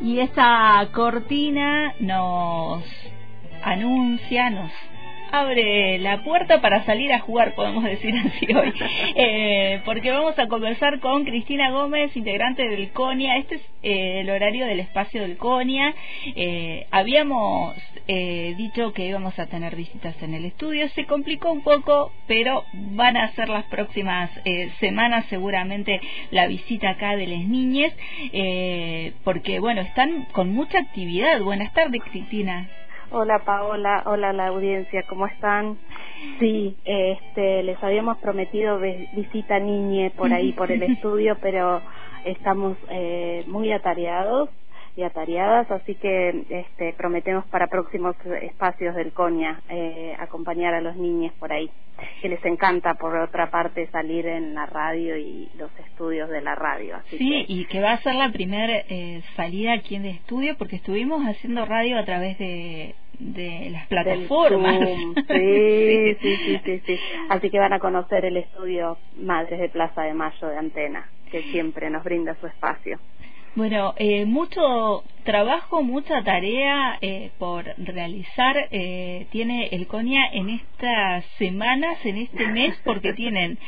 Y esta cortina nos anuncia, nos abre la puerta para salir a jugar, podemos decir así hoy, eh, porque vamos a conversar con Cristina Gómez, integrante del CONIA. Este es eh, el horario del espacio del CONIA. Eh, habíamos dicho que íbamos a tener visitas en el estudio, se complicó un poco, pero van a ser las próximas semanas seguramente la visita acá de las niñas, porque bueno, están con mucha actividad. Buenas tardes, Cristina. Hola Paola, hola la audiencia, ¿cómo están? Sí, este, les habíamos prometido visita niñe por ahí, por el estudio, pero estamos eh, muy atareados y atareadas, así que este, prometemos para próximos espacios del CONIA eh, acompañar a los niños por ahí, que les encanta por otra parte salir en la radio y los estudios de la radio. Así sí, y que va a ser la primera eh, salida aquí en el estudio porque estuvimos haciendo radio a través de de las plataformas. Sí, sí, sí, sí, sí, Así que van a conocer el estudio Madres de Plaza de Mayo de Antena, que siempre nos brinda su espacio. Bueno, eh, mucho trabajo, mucha tarea eh, por realizar eh, tiene el CONIA en estas semanas, en este mes, porque tienen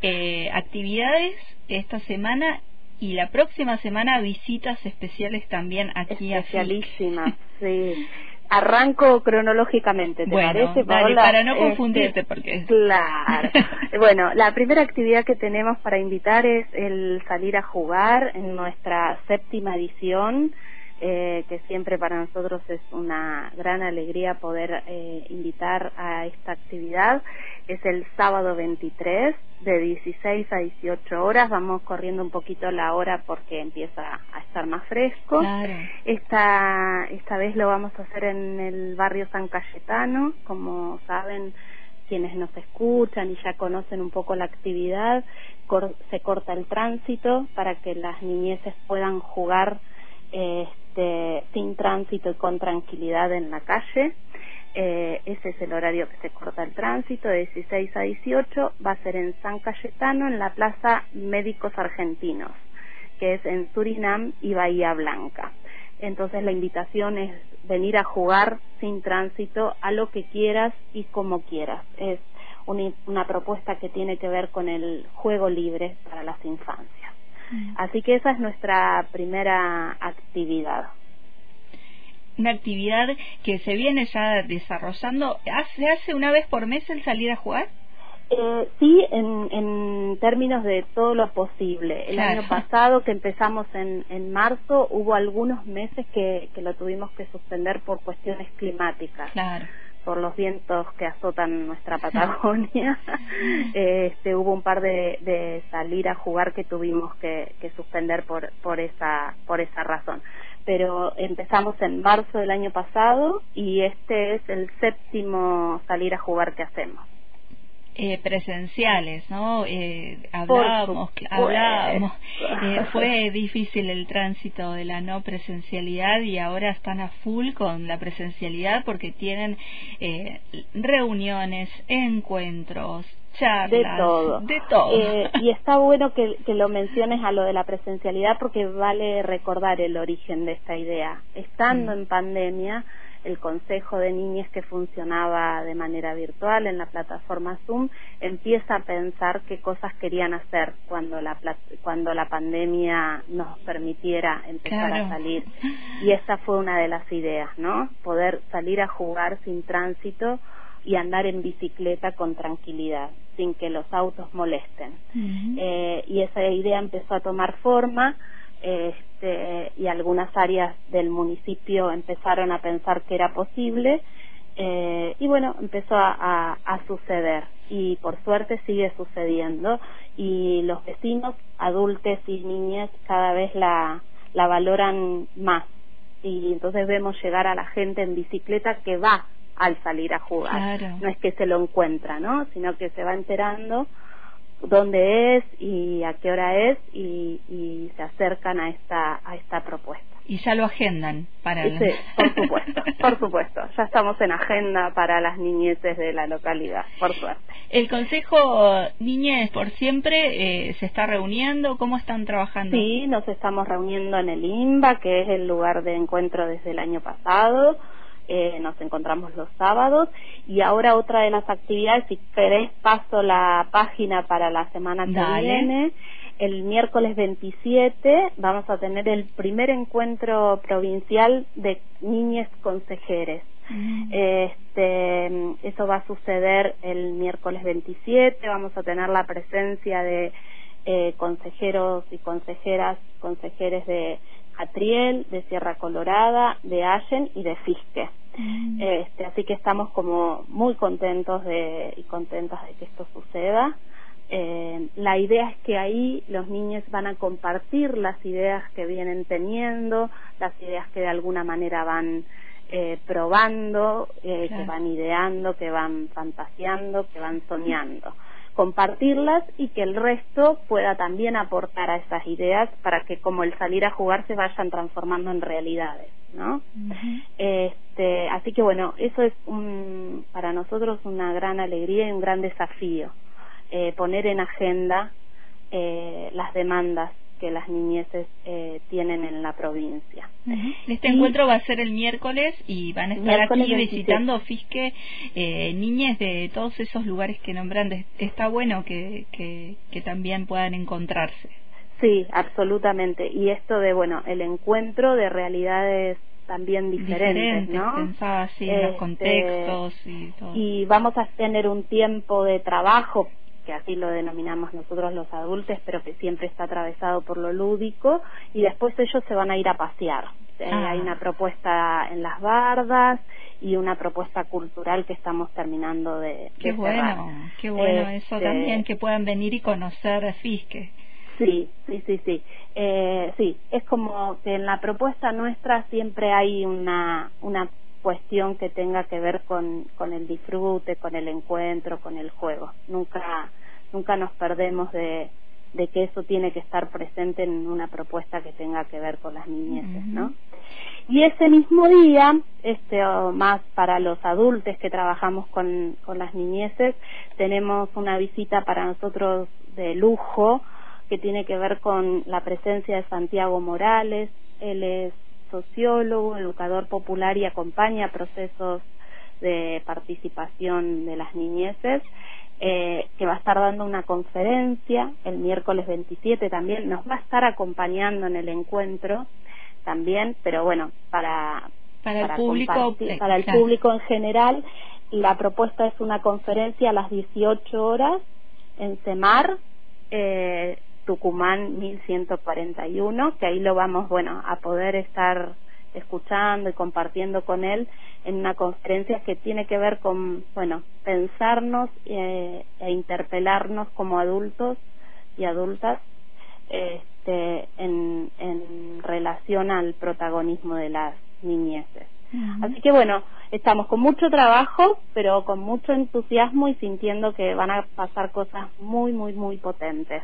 eh, actividades esta semana y la próxima semana visitas especiales también aquí Especialísimas, sí. Arranco cronológicamente, ¿te parece, para no este, confundirte, porque... Claro. bueno, la primera actividad que tenemos para invitar es el salir a jugar en nuestra séptima edición eh, que siempre para nosotros es una gran alegría poder eh, invitar a esta actividad. Es el sábado 23 de 16 a 18 horas. Vamos corriendo un poquito la hora porque empieza a estar más fresco. Esta, esta vez lo vamos a hacer en el barrio San Cayetano. Como saben, quienes nos escuchan y ya conocen un poco la actividad, se corta el tránsito para que las niñeces puedan jugar este, sin tránsito y con tranquilidad en la calle. Eh, ese es el horario que se corta el tránsito, de 16 a 18. Va a ser en San Cayetano, en la Plaza Médicos Argentinos, que es en Surinam y Bahía Blanca. Entonces la invitación es venir a jugar sin tránsito a lo que quieras y como quieras. Es una propuesta que tiene que ver con el juego libre para las infancias. Así que esa es nuestra primera actividad. Una actividad que se viene ya desarrollando. ¿Se hace una vez por mes el salir a jugar? Eh, sí, en, en términos de todo lo posible. El año pasado, que empezamos en, en marzo, hubo algunos meses que, que lo tuvimos que suspender por cuestiones climáticas. Claro por los vientos que azotan nuestra Patagonia, este, hubo un par de, de, salir a jugar que tuvimos que, que, suspender por, por, esa, por esa razón. Pero empezamos en marzo del año pasado y este es el séptimo salir a jugar que hacemos eh, presenciales, ¿no? Eh, hablábamos, hablábamos eh, fue difícil el tránsito de la no presencialidad y ahora están a full con la presencialidad porque tienen eh, reuniones, encuentros, charlas, de todo, de todo. Eh, y está bueno que, que lo menciones a lo de la presencialidad porque vale recordar el origen de esta idea. Estando mm. en pandemia el Consejo de Niñas que funcionaba de manera virtual en la plataforma Zoom empieza a pensar qué cosas querían hacer cuando la cuando la pandemia nos permitiera empezar a salir y esa fue una de las ideas, ¿no? Poder salir a jugar sin tránsito y andar en bicicleta con tranquilidad, sin que los autos molesten. eh, y esa idea empezó a tomar forma este, y algunas áreas del municipio empezaron a pensar que era posible eh, y bueno, empezó a, a, suceder y por suerte sigue sucediendo y los vecinos, adultos y niñas cada vez la, la valoran más y entonces vemos llegar a la gente en bicicleta que va al salir a jugar. No es que se lo encuentra, ¿no? Sino que se va enterando dónde es y a qué hora es y, y se acercan a esta, a esta propuesta. y ya lo agendan para Sí, por supuesto, por supuesto. Ya estamos en agenda para las niñeces de la localidad, por suerte. ¿El Consejo Niñez por Siempre eh, se está reuniendo? ¿Cómo están trabajando? Sí, nos estamos reuniendo en el INBA, que es el lugar de encuentro desde el año pasado. Eh, nos encontramos los sábados y ahora otra de las actividades, si querés paso la página para la semana que viene, el miércoles 27 vamos a tener el primer encuentro provincial de niñes consejeres. Mm. Este, eso va a suceder el miércoles 27, vamos a tener la presencia de eh, consejeros y consejeras, consejeres de Atriel, de Sierra Colorada, de Allen y de Fisque. Mm. Este, así que estamos como muy contentos de, y contentas de que esto suceda. Eh, la idea es que ahí los niños van a compartir las ideas que vienen teniendo, las ideas que de alguna manera van eh, probando, eh, que van ideando, que van fantaseando, que van soñando compartirlas y que el resto pueda también aportar a esas ideas para que como el salir a jugar se vayan transformando en realidades, ¿no? este, así que bueno, eso es un, para nosotros una gran alegría y un gran desafío, eh, poner en agenda eh, las demandas que las niñeces eh, tienen en la provincia. Este encuentro va a ser el miércoles y van a estar aquí visitando Fisque eh, niñas de todos esos lugares que nombran. Está bueno que, que, también puedan encontrarse. Sí, absolutamente. Y esto de, bueno, el encuentro de realidades también diferentes, ¿no? Pensaba así, los este, contextos y todo. Y vamos a tener un tiempo de trabajo que así lo denominamos nosotros los adultos, pero que siempre está atravesado por lo lúdico, y después ellos se van a ir a pasear. Eh, ah. Hay una propuesta en las bardas y una propuesta cultural que estamos terminando de, qué bueno, Qué bueno eso este, también, que puedan venir y conocer Fisque. Sí, sí, sí, sí. Eh, sí, es como que en la propuesta nuestra siempre hay una, una cuestión que tenga que ver con, con el disfrute, con el encuentro, con el juego. Nunca, nunca nos perdemos de, de que eso tiene que estar presente en una propuesta que tenga que ver con las niñeces, ¿no? Y ese mismo día, este, más para los adultos que trabajamos con, con las niñeces, tenemos una visita para nosotros de lujo que tiene que ver con la presencia de Santiago Morales. Él es sociólogo, educador popular y acompaña procesos de participación de las niñeces, eh, que va a estar dando una conferencia el miércoles 27 también, nos va a estar acompañando en el encuentro también, pero bueno, para, para, el público, para el público en general, la propuesta es una conferencia a las 18 horas en CEMAR, eh, Tucumán 1141, que ahí lo vamos, bueno, a poder estar escuchando y compartiendo con él en una conferencia que tiene que ver con, bueno, pensarnos eh, e interpelarnos como adultos y adultas este, en, en relación al protagonismo de las niñeces. Así que bueno, estamos con mucho trabajo, pero con mucho entusiasmo y sintiendo que van a pasar cosas muy, muy, muy potentes.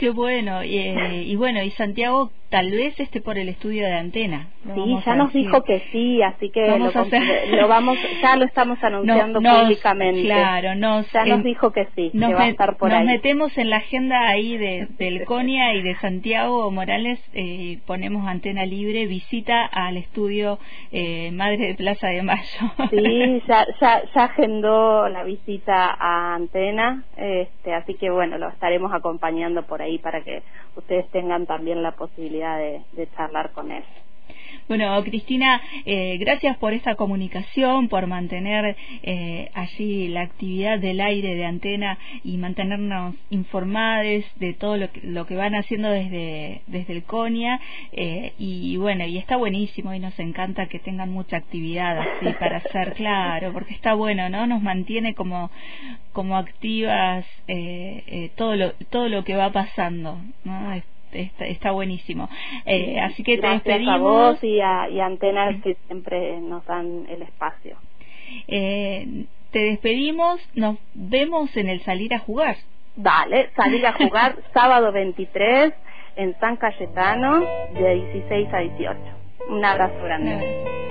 Qué bueno. Eh, y bueno, y Santiago tal vez esté por el estudio de antena. sí, ya nos dijo que sí, así que lo, vamos, ya lo estamos anunciando públicamente. Claro, ya nos dijo que sí, nos que va a estar por nos metemos en la agenda ahí de, del CONIA y de Santiago Morales, eh, ponemos antena libre, visita al estudio eh, Madre de Plaza de Mayo. sí, ya, ya, ya agendó la visita a antena, este, así que bueno, lo estaremos acompañando por ahí para que ustedes tengan también la posibilidad de, de charlar con él. Bueno, Cristina, eh, gracias por esta comunicación, por mantener eh, allí la actividad del aire de antena y mantenernos informados de todo lo que, lo que van haciendo desde, desde el CONIA. Eh, y bueno, y está buenísimo y nos encanta que tengan mucha actividad así para hacer claro, porque está bueno, ¿no? Nos mantiene como, como activas todo, lo, todo lo que va pasando, ¿no? Está, buenísimo. Eh, así que te despedimos. a vos y a, y Antenas que siempre nos dan el espacio. Eh, te despedimos, nos vemos en el salir a jugar. Dale, salir a jugar sábado 23 en San Cayetano de 16 a 18. Un abrazo grande.